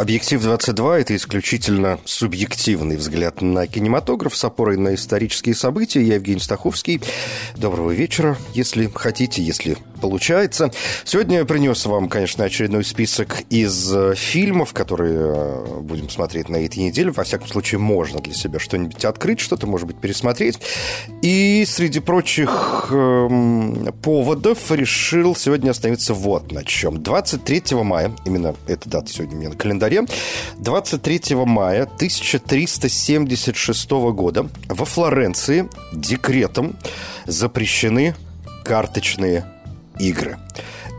Объектив 22 – это исключительно субъективный взгляд на кинематограф с опорой на исторические события. Я Евгений Стаховский. Доброго вечера, если хотите, если получается. Сегодня я принес вам, конечно, очередной список из э, фильмов, которые э, будем смотреть на этой неделе. Во всяком случае, можно для себя что-нибудь открыть, что-то, может быть, пересмотреть. И среди прочих эм, поводов решил сегодня остановиться вот на чем. 23 мая, именно эта дата сегодня у меня на календаре, 23 мая 1376 года во Флоренции декретом запрещены карточные игры.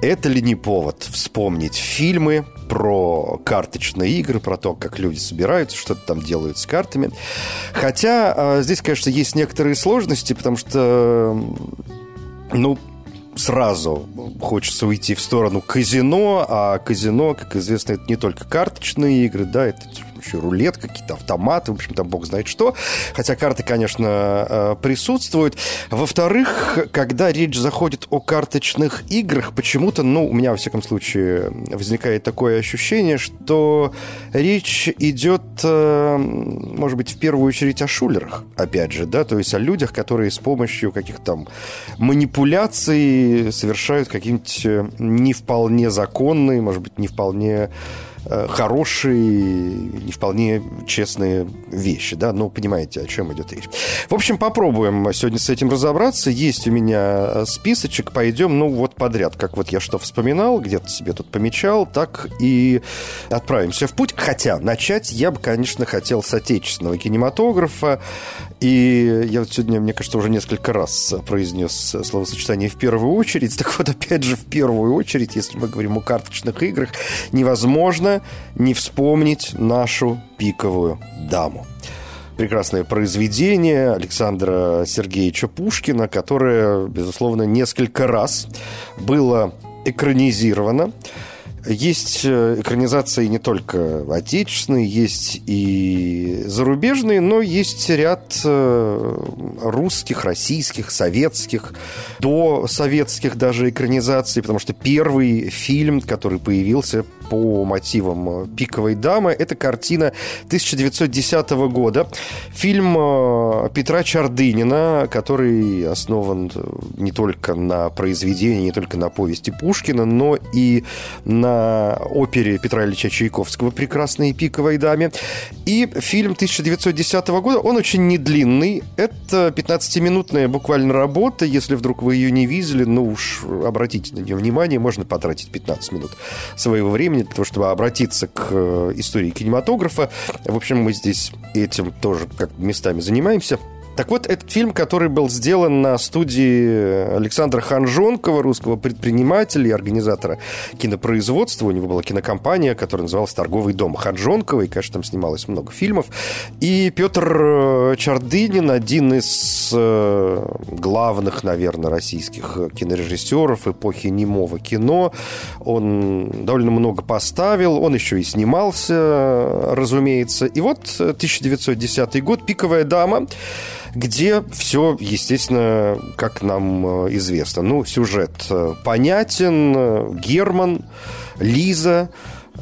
Это ли не повод вспомнить фильмы про карточные игры, про то, как люди собираются, что-то там делают с картами. Хотя э, здесь, конечно, есть некоторые сложности, потому что, ну, сразу хочется уйти в сторону казино, а казино, как известно, это не только карточные игры, да, это еще рулет, какие-то автоматы, в общем, там бог знает что. Хотя карты, конечно, э, присутствуют. Во-вторых, когда речь заходит о карточных играх, почему-то, ну, у меня, во всяком случае, возникает такое ощущение, что речь идет, э, может быть, в первую очередь о шулерах, опять же, да, то есть о людях, которые с помощью каких-то там манипуляций совершают какие-нибудь э, не вполне законные, может быть, не вполне хорошие, не вполне честные вещи, да, но понимаете, о чем идет речь. В общем, попробуем сегодня с этим разобраться. Есть у меня списочек, пойдем, ну, вот подряд, как вот я что вспоминал, где-то себе тут помечал, так и отправимся в путь. Хотя начать я бы, конечно, хотел с отечественного кинематографа, и я вот сегодня, мне кажется, уже несколько раз произнес словосочетание «в первую очередь». Так вот, опять же, в первую очередь, если мы говорим о карточных играх, невозможно не вспомнить нашу пиковую даму прекрасное произведение Александра Сергеевича Пушкина, которое, безусловно, несколько раз было экранизировано. Есть э, экранизации не только отечественные, есть и зарубежные, но есть ряд э, русских, российских, советских, до советских даже экранизаций, потому что первый фильм, который появился по мотивам «Пиковой дамы». Это картина 1910 года. Фильм э, Петра Чардынина, который основан не только на произведении, не только на повести Пушкина, но и на опере Петра Ильича Чайковского «Прекрасной пиковой даме». И фильм 1910 года, он очень недлинный. Это 15-минутная буквально работа. Если вдруг вы ее не видели, ну уж обратите на нее внимание, можно потратить 15 минут своего времени для того, чтобы обратиться к э, истории кинематографа. В общем, мы здесь этим тоже как местами занимаемся. Так вот, этот фильм, который был сделан на студии Александра Ханжонкова, русского предпринимателя и организатора кинопроизводства. У него была кинокомпания, которая называлась «Торговый дом Ханжонкова», и, конечно, там снималось много фильмов. И Петр э, Чардынин, один из э, главных, наверное, российских кинорежиссеров эпохи немого кино. Он довольно много поставил, он еще и снимался, разумеется. И вот 1910 год, «Пиковая дама», где все, естественно, как нам э, известно. Ну, сюжет э, понятен. Герман, Лиза,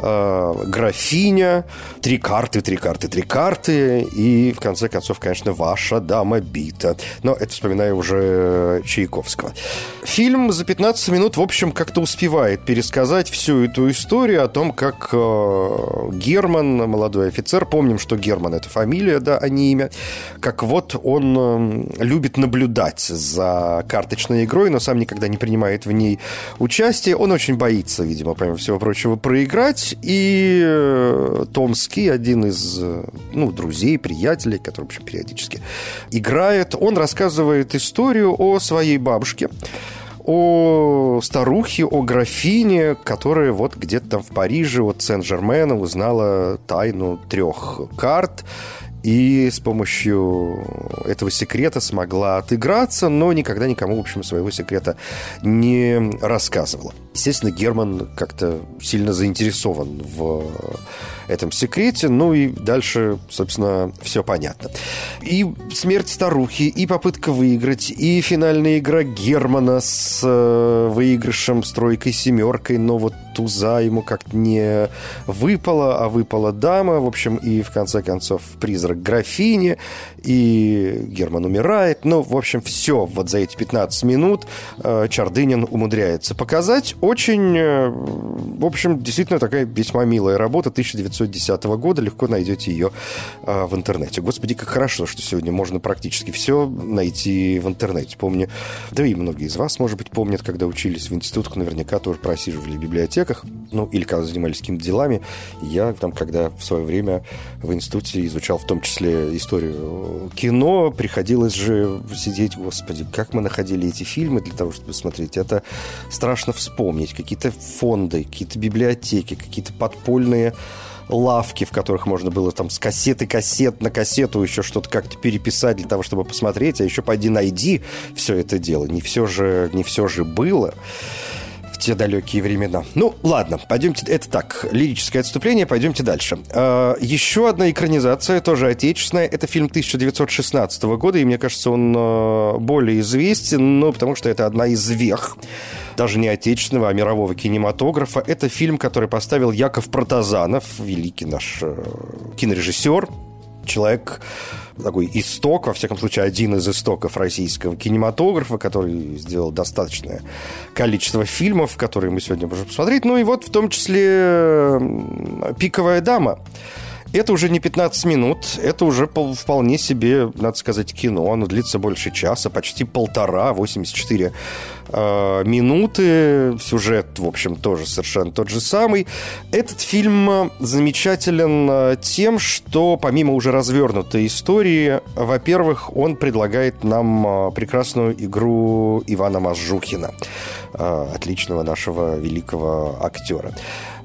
графиня, три карты, три карты, три карты, и в конце концов, конечно, ваша дама бита. Но это вспоминаю уже Чайковского. Фильм за 15 минут, в общем, как-то успевает пересказать всю эту историю о том, как э, Герман, молодой офицер, помним, что Герман это фамилия, да, а не имя, как вот он э, любит наблюдать за карточной игрой, но сам никогда не принимает в ней участие. Он очень боится, видимо, помимо всего прочего, проиграть. И э, Томский, один из э, ну, друзей, приятелей, который, в общем, периодически играет, он рассказывает историю о своей бабушке, о старухе, о графине, которая вот где-то там в Париже от Сен-Жермена узнала тайну трех карт и с помощью этого секрета смогла отыграться, но никогда никому, в общем, своего секрета не рассказывала. Естественно, Герман как-то сильно заинтересован в этом секрете. Ну и дальше, собственно, все понятно. И смерть старухи, и попытка выиграть, и финальная игра Германа с э, выигрышем, стройкой, семеркой, но вот туза ему как-то не выпала, а выпала дама. В общем, и в конце концов призрак графини, и Герман умирает. Ну, в общем, все вот за эти 15 минут э, Чардынин умудряется показать. Очень, э, в общем, действительно такая весьма милая работа 1910 года. Легко найдете ее э, в интернете. Господи, как хорошо, что сегодня можно практически все найти в интернете. Помню, да и многие из вас, может быть, помнят, когда учились в институтах, наверняка тоже просиживали в библиотеках, ну, или когда занимались какими-то делами. Я там, когда в свое время в институте изучал в том числе историю кино, приходилось же сидеть, господи, как мы находили эти фильмы для того, чтобы смотреть. Это страшно вспомнить. Какие-то фонды, какие-то библиотеки, какие-то подпольные лавки, в которых можно было там с кассеты кассет на кассету еще что-то как-то переписать для того, чтобы посмотреть, а еще пойди найди все это дело. Не все же, не все же было те далекие времена. Ну, ладно, пойдемте, это так, лирическое отступление, пойдемте дальше. Э, еще одна экранизация, тоже отечественная, это фильм 1916 года, и мне кажется, он э, более известен, ну, потому что это одна из вех, даже не отечественного, а мирового кинематографа. Это фильм, который поставил Яков Протазанов, великий наш э, кинорежиссер, человек такой исток, во всяком случае, один из истоков российского кинематографа, который сделал достаточное количество фильмов, которые мы сегодня можем посмотреть. Ну и вот в том числе «Пиковая дама». Это уже не 15 минут, это уже вполне себе, надо сказать, кино. Оно длится больше часа, почти полтора, 84 э, минуты. Сюжет, в общем, тоже совершенно тот же самый. Этот фильм замечателен э, тем, что помимо уже развернутой истории, во-первых, он предлагает нам э, прекрасную игру Ивана Мазжухина, э, отличного нашего великого актера.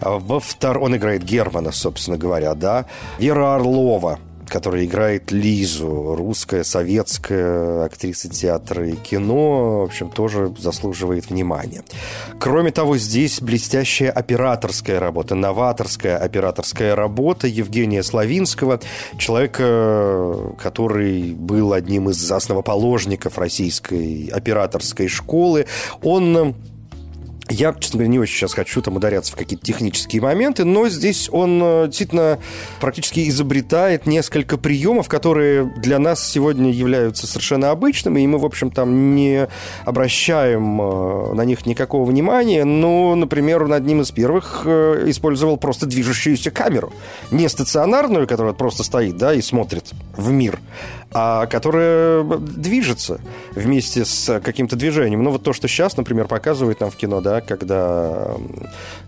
Во втор... Он играет Германа, собственно говоря, да. Вера Орлова, которая играет Лизу, русская, советская актриса театра и кино, в общем, тоже заслуживает внимания. Кроме того, здесь блестящая операторская работа, новаторская операторская работа Евгения Славинского, человека, который был одним из основоположников российской операторской школы. Он я, честно говоря, не очень сейчас хочу там ударяться в какие-то технические моменты, но здесь он э, действительно практически изобретает несколько приемов, которые для нас сегодня являются совершенно обычными, и мы, в общем, там не обращаем э, на них никакого внимания. Но, например, он одним из первых э, использовал просто движущуюся камеру. Не стационарную, которая просто стоит, да, и смотрит в мир, а которая движется вместе с каким-то движением. Ну, вот то, что сейчас, например, показывают нам в кино, да, когда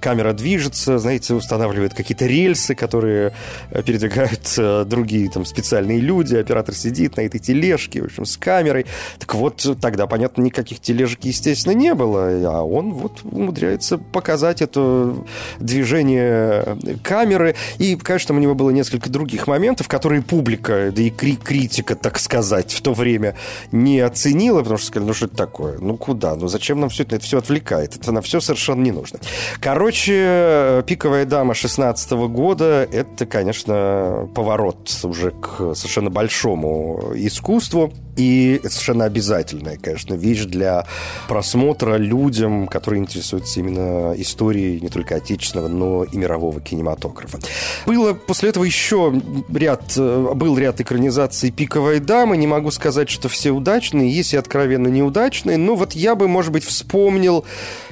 камера движется, знаете, устанавливает какие-то рельсы, которые э, передвигают э, другие там специальные люди, оператор сидит на этой тележке, в общем, с камерой. Так вот, тогда, понятно, никаких тележек, естественно, не было, а он вот умудряется показать это движение камеры. И, конечно, у него было несколько других моментов, которые публика, да и критика так сказать, в то время не оценила, потому что сказали, ну что это такое? Ну куда? Ну зачем нам все это? Это все отвлекает. Это на все совершенно не нужно. Короче, «Пиковая дама» 16 года – это, конечно, поворот уже к совершенно большому искусству. И совершенно обязательная, конечно, вещь для просмотра людям, которые интересуются именно историей не только отечественного, но и мирового кинематографа. Было после этого еще ряд, э, был ряд экранизаций «Пиковой дамы». Не могу сказать, что все удачные, есть и откровенно неудачные. Но вот я бы, может быть, вспомнил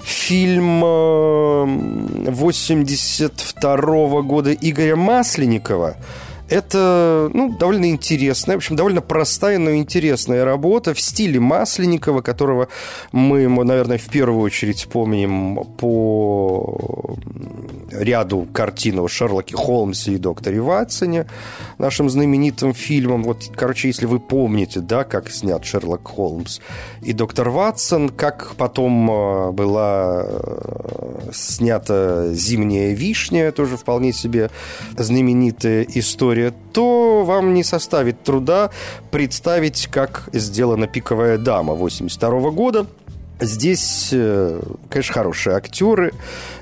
фильм 82 -го года Игоря Масленникова это ну, довольно интересная, в общем, довольно простая, но интересная работа в стиле Масленникова, которого мы, наверное, в первую очередь помним по ряду картин о Шерлоке Холмсе и докторе Ватсоне, нашим знаменитым фильмом. Вот, короче, если вы помните, да, как снят Шерлок Холмс и доктор Ватсон, как потом э, была э, снята «Зимняя вишня», тоже вполне себе знаменитая история, то вам не составит труда представить, как сделана «Пиковая дама» 82 года – Здесь, э, конечно, хорошие актеры.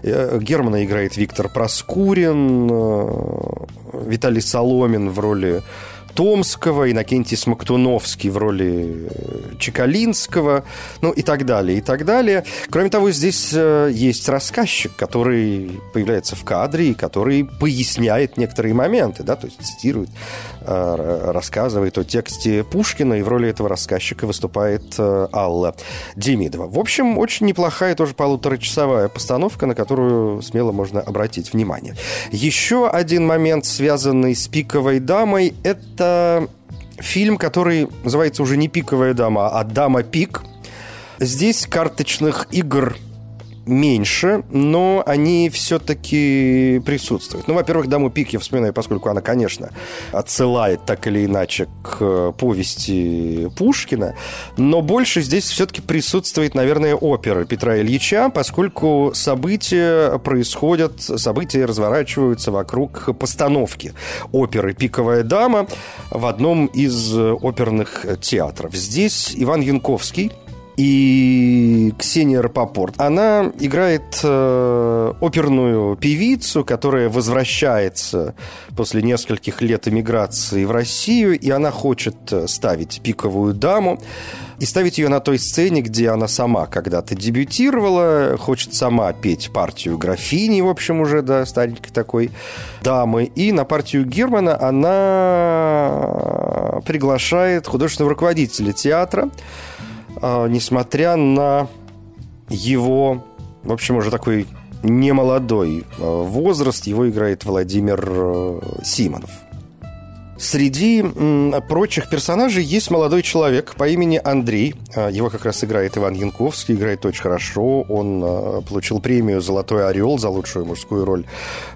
Германа играет Виктор Проскурин, Виталий Соломин в роли Томского, Иннокентий Смоктуновский в роли э, Чекалинского, ну и так далее, и так далее. Кроме того, здесь э, есть рассказчик, который появляется в кадре и который поясняет некоторые моменты, да, то есть цитирует, э, рассказывает о тексте Пушкина, и в роли этого рассказчика выступает Алла Демидова. В общем, очень неплохая тоже полуторачасовая постановка, на которую смело можно обратить внимание. Еще один момент, связанный с «Пиковой дамой», это это фильм, который называется уже не «Пиковая дама», а «Дама Пик». Здесь карточных игр меньше, но они все-таки присутствуют. Ну, во-первых, «Даму пик» я вспоминаю, поскольку она, конечно, отсылает так или иначе к повести Пушкина, но больше здесь все-таки присутствует, наверное, опера Петра Ильича, поскольку события происходят, события разворачиваются вокруг постановки оперы «Пиковая дама» в одном из оперных театров. Здесь Иван Янковский, и Ксения Рапопорт. Она играет э, оперную певицу, которая возвращается после нескольких лет эмиграции в Россию, и она хочет э, ставить пиковую даму и ставить ее на той сцене, где она сама когда-то дебютировала, хочет сама петь партию графини, в общем, уже, да, старенькой такой дамы. И на партию Германа она приглашает художественного руководителя театра, несмотря на его, в общем, уже такой немолодой а, возраст, его играет Владимир э, Симонов. Среди прочих персонажей есть молодой человек по имени Андрей. А, его как раз играет Иван Янковский, играет очень хорошо. Он а, получил премию «Золотой орел» за лучшую мужскую роль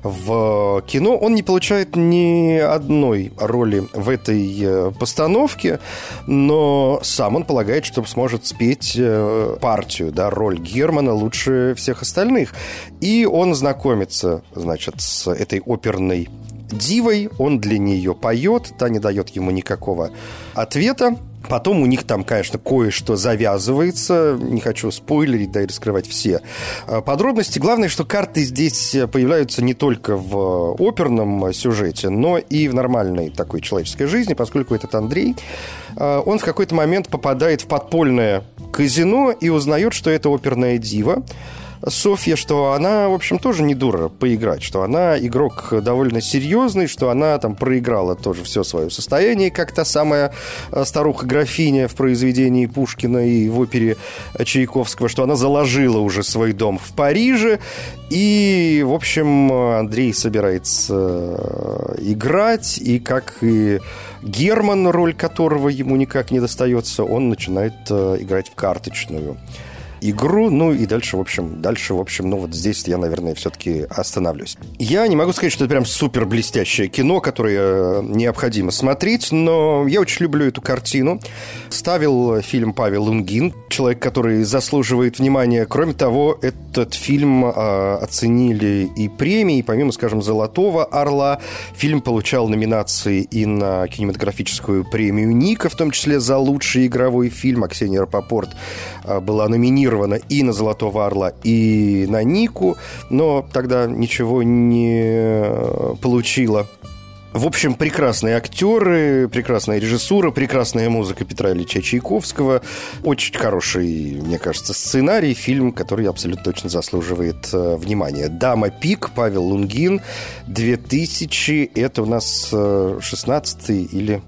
в кино. Он не получает ни одной роли в этой э, постановке, но сам он полагает, что сможет спеть э, партию, да, роль Германа лучше всех остальных. И он знакомится, значит, с этой оперной дивой, он для нее поет, та не дает ему никакого ответа. Потом у них там, конечно, кое-что завязывается. Не хочу спойлерить, да и раскрывать все а, подробности. Главное, что карты здесь появляются не только в оперном сюжете, но и в нормальной такой человеческой жизни, поскольку этот Андрей, а, он в какой-то момент попадает в подпольное казино и узнает, что это оперная дива. Софья, что она, в общем, тоже не дура поиграть, что она игрок довольно серьезный, что она там проиграла тоже все свое состояние, как та самая э, старуха-графиня в произведении Пушкина и в опере Чайковского, что она заложила уже свой дом в Париже, и, в общем, Андрей собирается э, играть, и как и Герман, роль которого ему никак не достается, он начинает э, играть в карточную игру. Ну и дальше, в общем, дальше, в общем, ну вот здесь я, наверное, все-таки остановлюсь. Я не могу сказать, что это прям супер блестящее кино, которое э, необходимо смотреть, но я очень люблю эту картину. Ставил фильм Павел Лунгин, человек, который заслуживает внимания. Кроме того, этот фильм э, оценили и премии, помимо, скажем, «Золотого орла», фильм получал номинации и на кинематографическую премию Ника, в том числе за лучший игровой фильм. А Ксения Рапопорт э, была номинирована номинирована и на «Золотого орла», и на «Нику», но тогда ничего не получила В общем, прекрасные актеры, прекрасная режиссура, прекрасная музыка Петра Ильича Чайковского. Очень хороший, мне кажется, сценарий, фильм, который абсолютно точно заслуживает э, внимания. «Дама Пик», Павел Лунгин, 2000, это у нас э, 16 или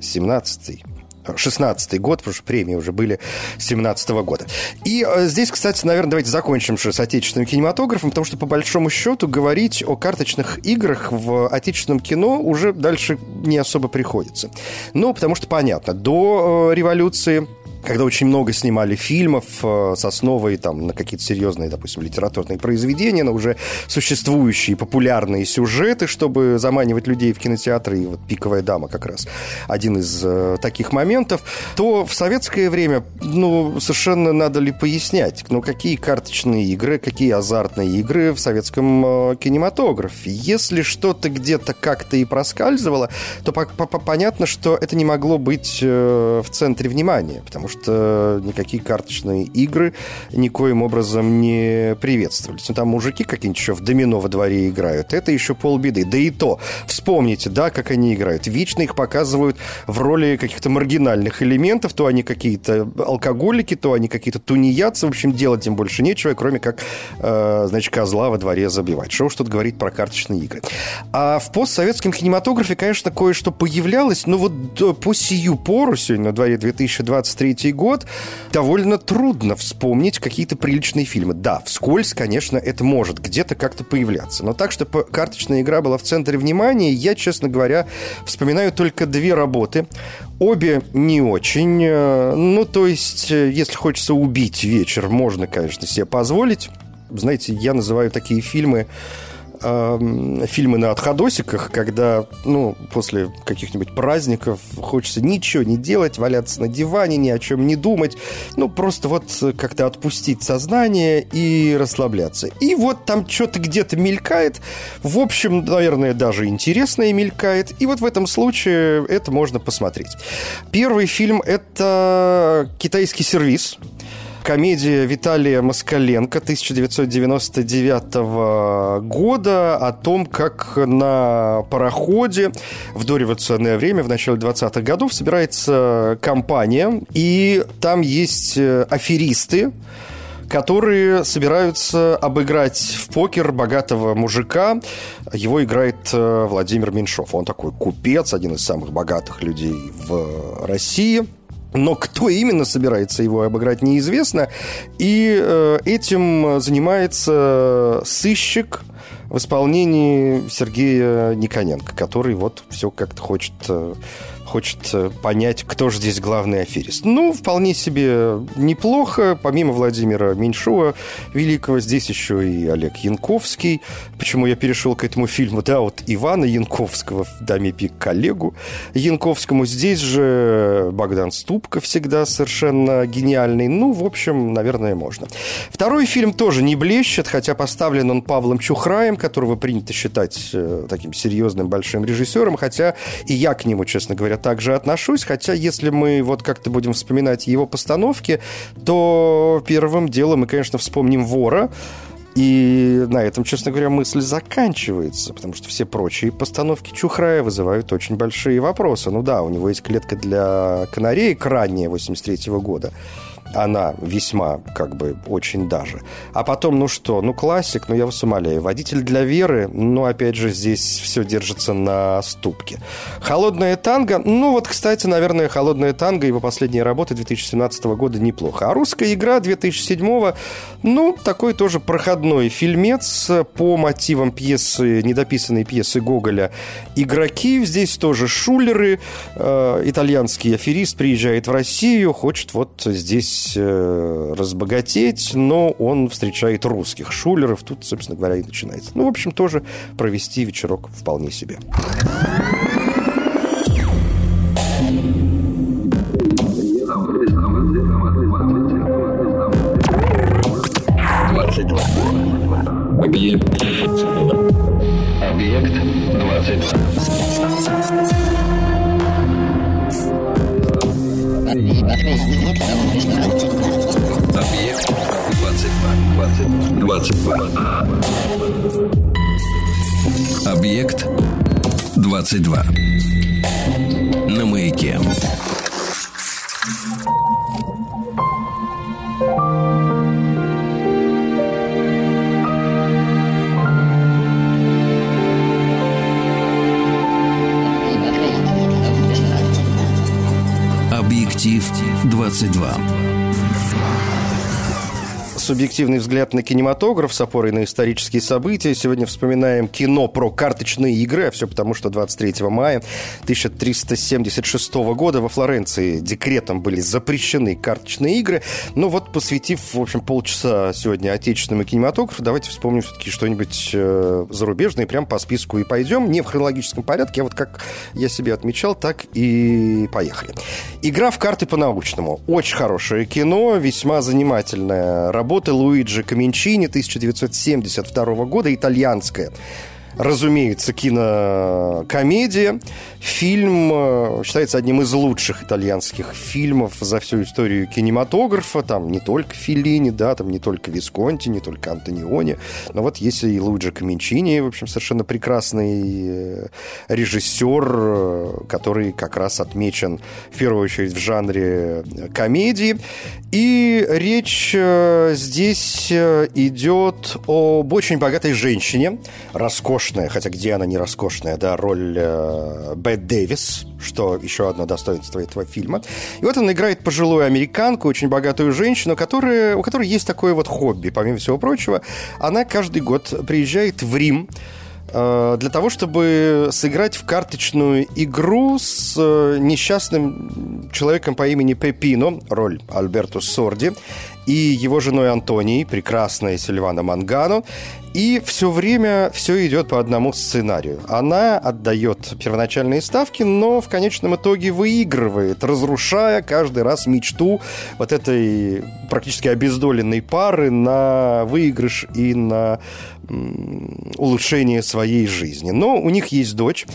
17 16 год, потому что премии уже были 17 года. И э, здесь, кстати, наверное, давайте закончим с отечественным кинематографом, потому что, по большому счету, говорить о карточных играх в отечественном кино уже дальше не особо приходится. Ну, потому что, понятно, до э, революции когда очень много снимали фильмов э, с основой там, на какие-то серьезные, допустим, литературные произведения, на уже существующие популярные сюжеты, чтобы заманивать людей в кинотеатры, и вот «Пиковая дама» как раз один из э, таких моментов, то в советское время, ну, совершенно надо ли пояснять, ну, какие карточные игры, какие азартные игры в советском э, кинематографе. Если что-то где-то как-то и проскальзывало, то по -по понятно, что это не могло быть э, в центре внимания, потому что что никакие карточные игры никоим образом не приветствовались. Ну, там мужики какие-нибудь еще в домино во дворе играют. Это еще полбеды. Да и то, вспомните, да, как они играют. Вечно их показывают в роли каких-то маргинальных элементов. То они какие-то алкоголики, то они какие-то тунеядцы. В общем, делать им больше нечего, кроме как, э, значит, козла во дворе забивать. Что уж тут говорить про карточные игры. А в постсоветском кинематографе, конечно, кое-что появлялось, но вот по сию пору, сегодня на дворе 2023 2003 год, довольно трудно вспомнить какие-то приличные фильмы. Да, вскользь, конечно, это может где-то как-то появляться. Но так, чтобы карточная игра была в центре внимания, я, честно говоря, вспоминаю только две работы. Обе не очень. Э, ну, то есть, э, если хочется убить вечер, можно, конечно, себе позволить. Знаете, я называю такие фильмы э, фильмы на отходосиках, когда, ну, после каких-нибудь праздников хочется ничего не делать, валяться на диване, ни о чем не думать, ну, просто вот как-то отпустить сознание и расслабляться. И вот там что-то где-то мелькает, в общем, наверное, даже интересное мелькает, и вот в этом случае это можно посмотреть. Первый фильм – это «Китайский сервис», комедия Виталия Москаленко 1999 года о том, как на пароходе в дореволюционное время, в начале 20-х годов, собирается компания, и там есть э, аферисты, которые собираются обыграть в покер богатого мужика. Его играет э, Владимир Меньшов. Он такой купец, один из самых богатых людей в России. Но кто именно собирается его обыграть, неизвестно. И э, этим занимается сыщик в исполнении Сергея Никоненко, который вот все как-то хочет э, хочет э, понять, кто же здесь главный аферист. Ну, вполне себе неплохо. Помимо Владимира Меньшова Великого, здесь еще и Олег Янковский. Почему я перешел к этому фильму? Да, вот Ивана Янковского «Даме пик» коллегу Янковскому. Здесь же Богдан Ступка всегда совершенно гениальный. Ну, в общем, наверное, можно. Второй фильм тоже не блещет, хотя поставлен он Павлом Чухраем, которого принято считать э, таким серьезным большим режиссером, хотя и я к нему, честно говоря, я также отношусь, хотя если мы вот как-то будем вспоминать его постановки, то первым делом мы, конечно, вспомним «Вора», и на этом, честно говоря, мысль заканчивается, потому что все прочие постановки Чухрая вызывают очень большие вопросы. Ну да, у него есть клетка для канареек ранее 83 -го года, она весьма, как бы, очень даже. А потом, ну что, ну классик, ну я вас умоляю, водитель для веры, ну опять же здесь все держится на ступке. Холодная танго, ну вот, кстати, наверное, холодная танго, его последняя работа 2017 года неплохо. А русская игра 2007, ну, такой тоже проходной фильмец по мотивам пьесы, недописанной пьесы Гоголя «Игроки». Здесь тоже шулеры, э, итальянский аферист приезжает в Россию, хочет вот здесь здесь э, разбогатеть, но он встречает русских шулеров. Тут, собственно говоря, и начинается. Ну, в общем, тоже провести вечерок вполне себе. 22. Субъективный взгляд на кинематограф с опорой на исторические события. Сегодня вспоминаем кино про карточные игры, а все потому, что 23 мая 1376 года во Флоренции декретом были запрещены карточные игры. Но вот посвятив, в общем, полчаса сегодня отечественному кинематографу, давайте вспомним все-таки что-нибудь э, зарубежное, прям по списку и пойдем. Не в хронологическом порядке, а вот как я себе отмечал, так и поехали. Игра в карты по-научному. Очень хорошее кино, весьма занимательная работа Луиджи Каминчини 1972 года, итальянская разумеется, кинокомедия. Фильм э, считается одним из лучших итальянских фильмов за всю историю кинематографа. Там не только Филлини, да, там не только Висконти, не только Антониони. Но вот есть и Луиджи Каминчини, в общем, совершенно прекрасный э, режиссер, э, который как раз отмечен в первую очередь в жанре комедии. И речь здесь идет об очень богатой женщине, роскошной роскошная, хотя где она не роскошная, да, роль э, Бет Дэвис, что еще одно достоинство этого фильма. И вот она играет пожилую американку, очень богатую женщину, которая, у которой есть такое вот хобби, помимо всего прочего. Она каждый год приезжает в Рим, э, для того, чтобы сыграть в карточную игру с э, несчастным человеком по имени Пепино, роль Альберто Сорди, и его женой Антонией, прекрасная Сильвана Мангано. И все время все идет по одному сценарию. Она отдает первоначальные ставки, но в конечном итоге выигрывает, разрушая каждый раз мечту вот этой практически обездоленной пары на выигрыш и на улучшение своей жизни. Но у них есть дочь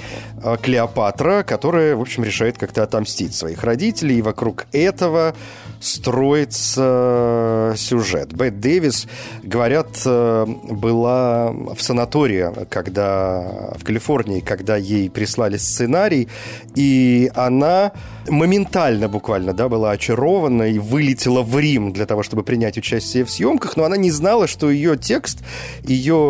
э, Клеопатра, которая, в общем, решает как-то отомстить своих родителей, и вокруг этого строится сюжет. Бет Дэвис, говорят, э, была в санатории, когда в Калифорнии, когда ей прислали сценарий, и она моментально буквально да, была очарована и вылетела в Рим для того, чтобы принять участие в съемках, но она не знала, что ее текст, ее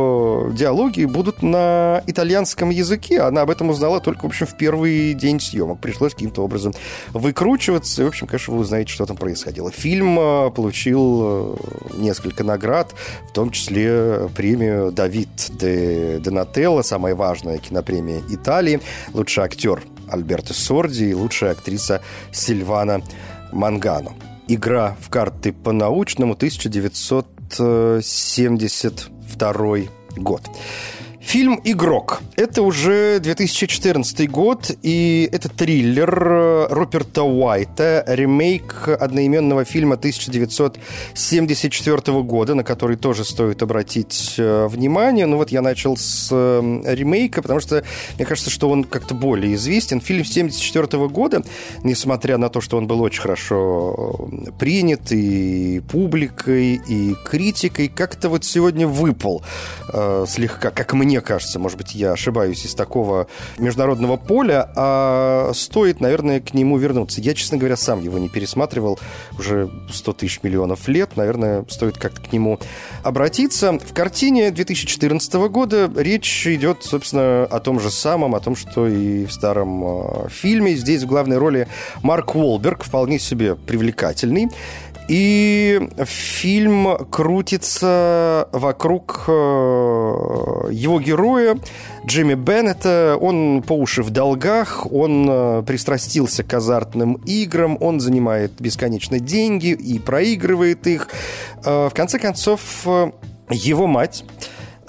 диалоги будут на итальянском языке. Она об этом узнала только, в общем, в первый день съемок. Пришлось каким-то образом выкручиваться. В общем, конечно, вы узнаете, что там происходило. Фильм э, получил э, несколько наград, в том числе премию Давид де Донателло, самая важная кинопремия Италии, лучший актер Альберто Сорди и лучшая актриса Сильвана Мангано. Игра в карты по-научному 1972 год. Фильм «Игрок». Это уже 2014 год, и это триллер э, Роберта Уайта, ремейк одноименного фильма 1974 года, на который тоже стоит обратить э, внимание. Ну вот я начал с э, ремейка, потому что мне кажется, что он как-то более известен. Фильм 1974 года, несмотря на то, что он был очень хорошо принят и публикой, и критикой, как-то вот сегодня выпал э, слегка, как мне мне кажется, может быть, я ошибаюсь, из такого международного поля, а стоит, наверное, к нему вернуться. Я, честно говоря, сам его не пересматривал уже 100 тысяч миллионов лет. Наверное, стоит как-то к нему обратиться. В картине 2014 года речь идет, собственно, о том же самом, о том, что и в старом э, фильме. Здесь в главной роли Марк Уолберг, вполне себе привлекательный. И фильм крутится вокруг э, его героя Джимми Беннета. Он по уши в долгах, он э, пристрастился к азартным играм, он занимает бесконечно деньги и проигрывает их. Э, в конце концов, его мать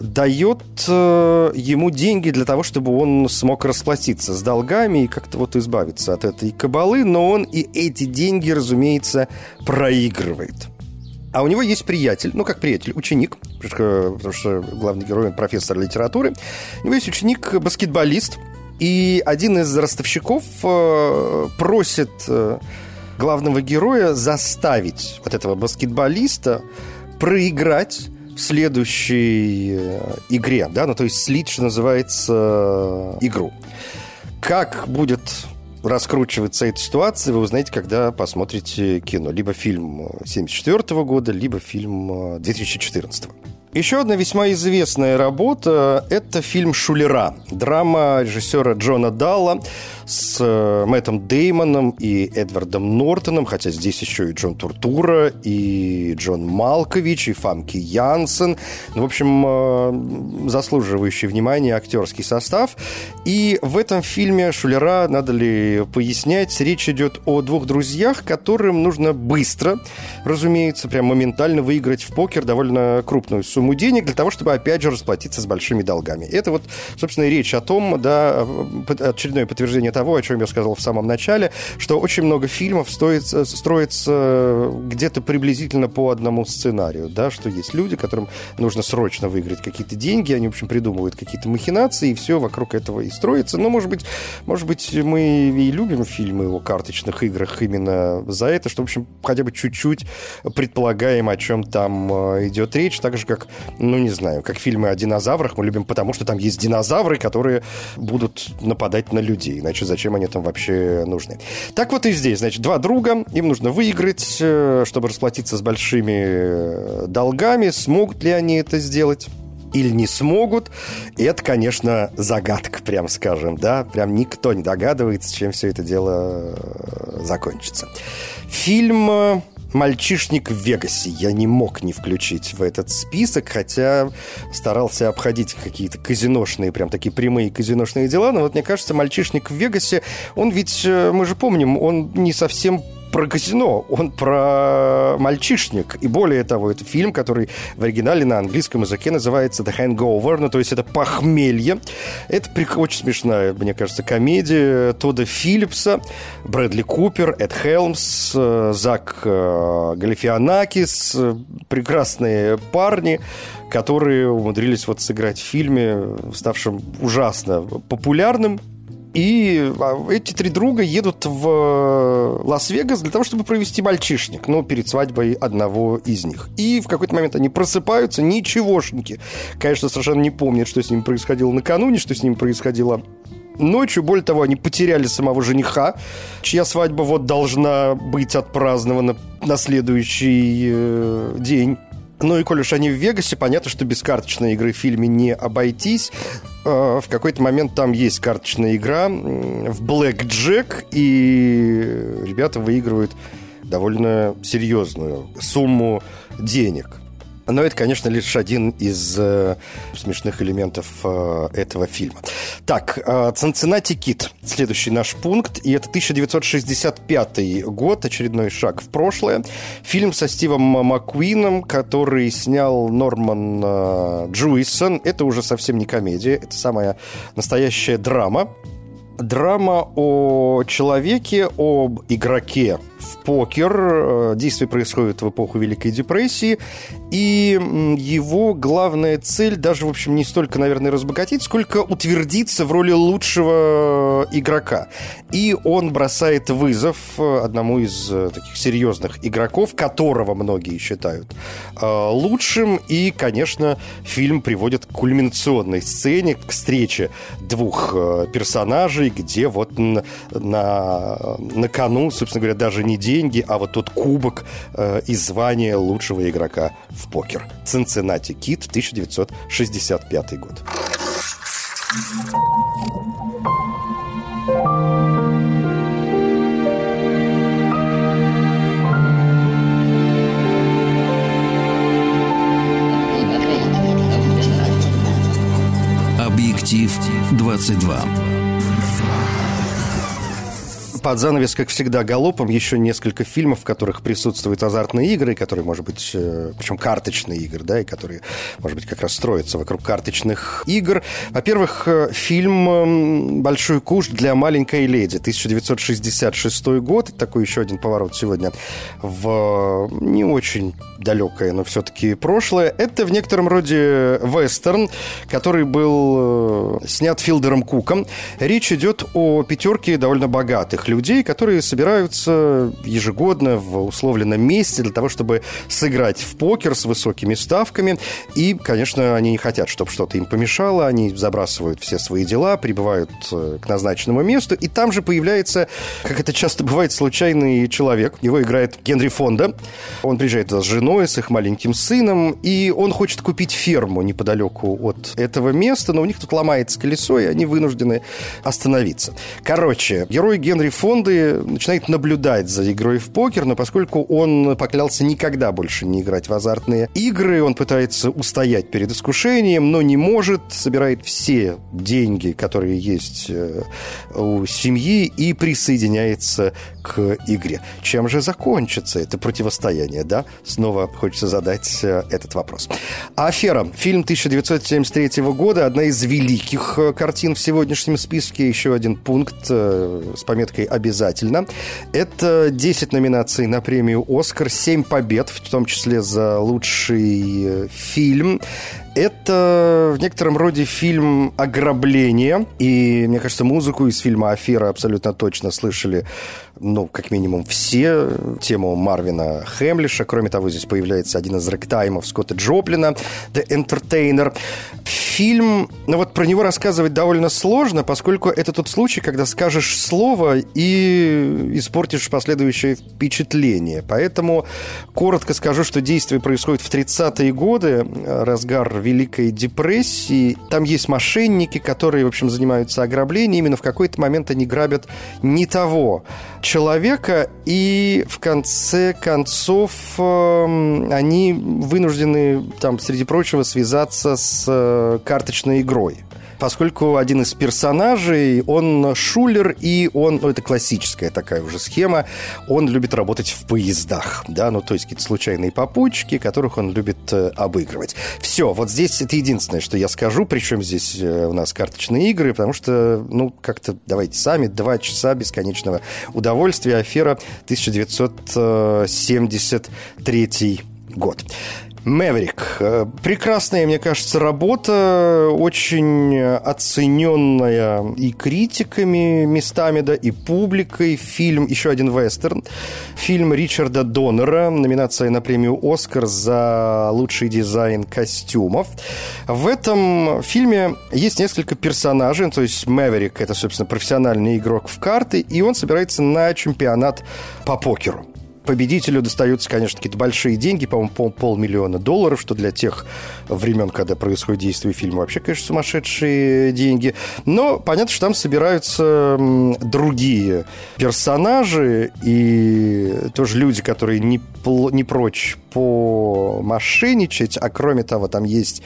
дает э, ему деньги для того, чтобы он смог расплатиться с долгами и как-то вот избавиться от этой кабалы, но он и эти деньги, разумеется, проигрывает. А у него есть приятель, ну как приятель, ученик, потому что главный герой он профессор литературы. У него есть ученик, баскетболист, и один из ростовщиков э, просит э, главного героя заставить вот этого баскетболиста проиграть в следующей э, игре, да, ну то есть слить, что называется, игру. Как будет раскручиваться эта ситуация, вы узнаете, когда посмотрите кино. Либо фильм 1974 года, либо фильм 2014. Еще одна весьма известная работа – это фильм «Шулера». Драма режиссера Джона Далла с э, Мэттом Деймоном и Эдвардом Нортоном, хотя здесь еще и Джон Туртура, и Джон Малкович, и Фамки Янсен. Ну, в общем, э, заслуживающий внимания актерский состав. И в этом фильме «Шулера», надо ли пояснять, речь идет о двух друзьях, которым нужно быстро, разумеется, прям моментально выиграть в покер довольно крупную сумму денег для того, чтобы, опять же, расплатиться с большими долгами. Это вот, собственно, речь о том, да, очередное подтверждение того, о чем я сказал в самом начале, что очень много фильмов стоит, строится где-то приблизительно по одному сценарию, да, что есть люди, которым нужно срочно выиграть какие-то деньги, они, в общем, придумывают какие-то махинации, и все вокруг этого и строится. Но, может быть, может быть, мы и любим фильмы о карточных играх именно за это, что, в общем, хотя бы чуть-чуть предполагаем, о чем там э, идет речь, так же, как, ну, не знаю, как фильмы о динозаврах мы любим, потому что там есть динозавры, которые будут нападать на людей, иначе иначе зачем они там вообще нужны? Так вот и здесь, значит, два друга, им нужно выиграть, э, чтобы расплатиться с большими э, долгами. Смогут ли они это сделать? или не смогут. Это, конечно, загадка, прям скажем, да. Прям никто не догадывается, чем все это дело э, закончится. Фильм «Мальчишник в Вегасе» я не мог не включить в этот список, хотя старался обходить какие-то казиношные, прям такие прямые казиношные дела, но вот мне кажется, «Мальчишник в Вегасе», он ведь, э, мы же помним, он не совсем про казино, он про мальчишник. И более того, это фильм, который в оригинале на английском языке называется The Hangover, ну, то есть это похмелье. Это очень смешная, мне кажется, комедия Тода Филлипса, Брэдли Купер, Эд Хелмс, э, Зак э, Галифианакис, прекрасные парни, которые умудрились вот сыграть в фильме, ставшем ужасно популярным, и а, эти три друга едут в э, Лас-Вегас для того, чтобы провести мальчишник, ну, перед свадьбой одного из них. И в какой-то момент они просыпаются, ничегошеньки. Конечно, совершенно не помнят, что с ними происходило накануне, что с ними происходило ночью. Более того, они потеряли самого жениха, чья свадьба вот должна быть отпразднована на следующий э, день. Ну и коль уж они в Вегасе, понятно, что без карточной игры в фильме не обойтись. Э, в какой-то момент там есть карточная игра в Black Jack, и ребята выигрывают довольно серьезную сумму денег. Но это, конечно, лишь один из э, смешных элементов э, этого фильма. Так, э, «Цинциннати Кит» – следующий наш пункт. И это 1965 год, очередной шаг в прошлое. Фильм со Стивом Маккуином, который снял Норман э, Джуисон. Это уже совсем не комедия, это самая настоящая драма. Драма о человеке, об игроке в покер. Э, действие происходит в эпоху Великой депрессии. И его главная цель даже, в общем, не столько, наверное, разбогатеть, сколько утвердиться в роли лучшего игрока. И он бросает вызов одному из э, таких серьезных игроков, которого многие считают э, лучшим. И, конечно, фильм приводит к кульминационной сцене, к встрече двух персонажей, где вот на, на кону, собственно говоря, даже не деньги, а вот тот кубок и звание лучшего игрока в покер. Цинциннати Кит, 1965 год. Объектив 22 под занавес, как всегда, галопом еще несколько фильмов, в которых присутствуют азартные игры, которые, может быть, э, причем карточные игры, да, и которые, может быть, как раз строятся вокруг карточных игр. Во-первых, э, фильм «Большой куш для маленькой леди», 1966 год, такой еще один поворот сегодня в не очень далекое, но все-таки прошлое. Это в некотором роде вестерн, который был э, снят Филдером Куком. Речь идет о пятерке довольно богатых людей, которые собираются ежегодно в условленном месте для того, чтобы сыграть в покер с высокими ставками. И, конечно, они не хотят, чтобы что-то им помешало. Они забрасывают все свои дела, прибывают э, к назначенному месту, и там же появляется, как это часто бывает, случайный человек. Его играет Генри Фонда. Он приезжает с женой, с их маленьким сыном, и он хочет купить ферму неподалеку от этого места, но у них тут ломается колесо, и они вынуждены остановиться. Короче, герой Генри Фонды начинает наблюдать за игрой в покер, но поскольку он поклялся никогда больше не играть в азартные игры, он пытается устоять перед искушением, но не может, собирает все деньги, которые есть э, у семьи, и присоединяется к игре. Чем же закончится это противостояние, да? Снова хочется задать э, этот вопрос. «Афера» — фильм 1973 года, одна из великих э, картин в сегодняшнем списке. Еще один пункт с пометкой «Обязательно». Это 10 номинаций на премию «Оскар», 7 побед, в том числе за лучший фильм. Это в некотором роде фильм ограбления. И, мне кажется, музыку из фильма «Афера» абсолютно точно слышали, ну, как минимум, все. Тему Марвина Хемлиша. Кроме того, здесь появляется один из рэктаймов Скотта Джоплина, «The Entertainer». Фильм, ну вот про него рассказывать довольно сложно, поскольку это тот случай, когда скажешь слово и испортишь последующее впечатление. Поэтому коротко скажу, что действие происходит в 30-е годы, разгар Великой депрессии. Там есть мошенники, которые, в общем, занимаются ограблением. Именно в какой-то момент они грабят не того человека, и в конце концов э, они вынуждены, там, среди прочего, связаться с э, карточной игрой поскольку один из персонажей, он шулер, и он, ну, это классическая такая уже схема, он любит работать в поездах, да, ну, то есть какие-то случайные попутчики, которых он любит э, обыгрывать. Все, вот здесь это единственное, что я скажу, причем здесь э, у нас карточные игры, потому что, ну, как-то, давайте сами, два часа бесконечного удовольствия, афера 1973 год. Мэврик. Прекрасная, мне кажется, работа, очень оцененная и критиками местами, да, и публикой. Фильм, еще один вестерн. Фильм Ричарда Доннера, номинация на премию «Оскар» за лучший дизайн костюмов. В этом фильме есть несколько персонажей, то есть Мэверик – это, собственно, профессиональный игрок в карты, и он собирается на чемпионат по покеру победителю достаются, конечно, какие-то большие деньги, по-моему, пол, полмиллиона долларов, что для тех времен, когда происходит действие фильма, вообще, конечно, сумасшедшие деньги. Но понятно, что там собираются другие персонажи и тоже люди, которые не, не прочь помошенничать, а кроме того, там есть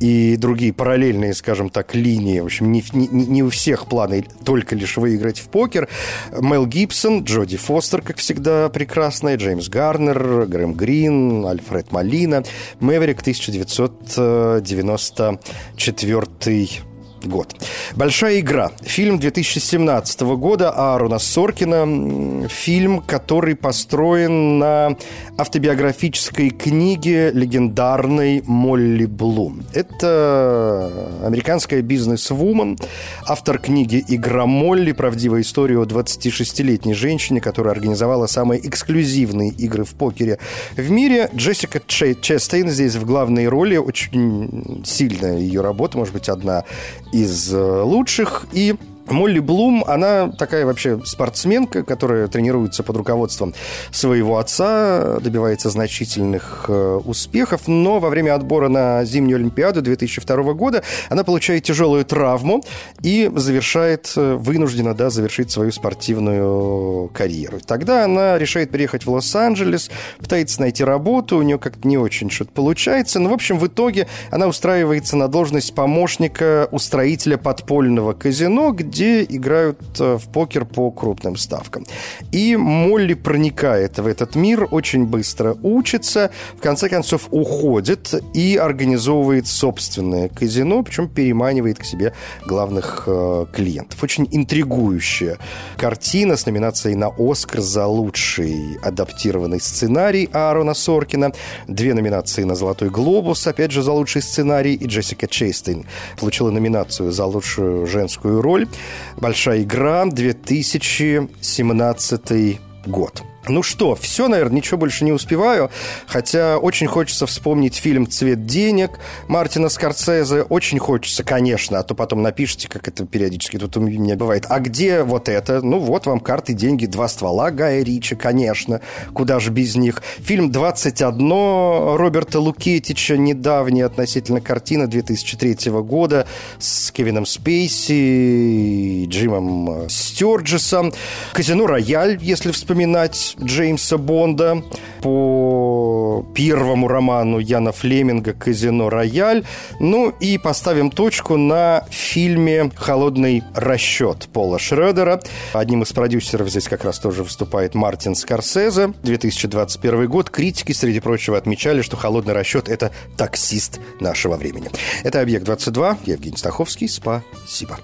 и другие параллельные, скажем так, линии. В общем, не, не, не у всех планы только лишь выиграть в покер. Мел Гибсон, Джоди Фостер, как всегда, прекрасная, Джеймс Гарнер, Грэм Грин, Альфред Малина. Мэверик 1994 год. «Большая игра». Фильм 2017 года Ааруна Соркина. Фильм, который построен на автобиографической книге легендарной Молли Блум. Это американская бизнес-вумен, автор книги «Игра Молли. Правдивая история о 26-летней женщине, которая организовала самые эксклюзивные игры в покере в мире». Джессика Честейн здесь в главной роли. Очень сильная ее работа, может быть, одна из э, лучших. И Молли Блум, она такая вообще спортсменка, которая тренируется под руководством своего отца, добивается значительных э, успехов, но во время отбора на зимнюю Олимпиаду 2002 года она получает тяжелую травму и завершает, э, вынуждена да, завершить свою спортивную карьеру. Тогда она решает переехать в Лос-Анджелес, пытается найти работу, у нее как-то не очень что-то получается, но, в общем, в итоге она устраивается на должность помощника устроителя подпольного казино, где где играют э, в покер по крупным ставкам. И Молли проникает в этот мир, очень быстро учится, в конце концов уходит и организовывает собственное казино, причем переманивает к себе главных э, клиентов. Очень интригующая картина с номинацией на «Оскар» за лучший адаптированный сценарий Аарона Соркина, две номинации на «Золотой глобус», опять же, за лучший сценарий, и Джессика Чейстейн получила номинацию за лучшую женскую роль. Большая игра, 2017 год. Ну что, все, наверное, ничего больше не успеваю. Хотя очень хочется вспомнить фильм «Цвет денег» Мартина Скорсезе. Очень хочется, конечно, а то потом напишите, как это периодически тут у меня бывает. А где вот это? Ну вот вам карты, деньги, два ствола Гая Ричи, конечно. Куда же без них? Фильм «21» Роберта Лукетича, недавняя относительно картина 2003 года с Кевином Спейси Джимом Стюарджесом. «Казино Рояль», если вспоминать Джеймса Бонда по первому роману Яна Флеминга «Казино Рояль». Ну и поставим точку на фильме «Холодный расчет» Пола Шредера. Одним из продюсеров здесь как раз тоже выступает Мартин Скорсезе. 2021 год. Критики, среди прочего, отмечали, что «Холодный расчет» — это таксист нашего времени. Это «Объект-22». Евгений Стаховский. Спасибо.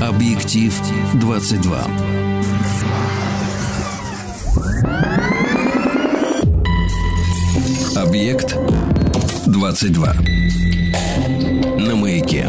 Объектив 22. Объект 22. На маяке.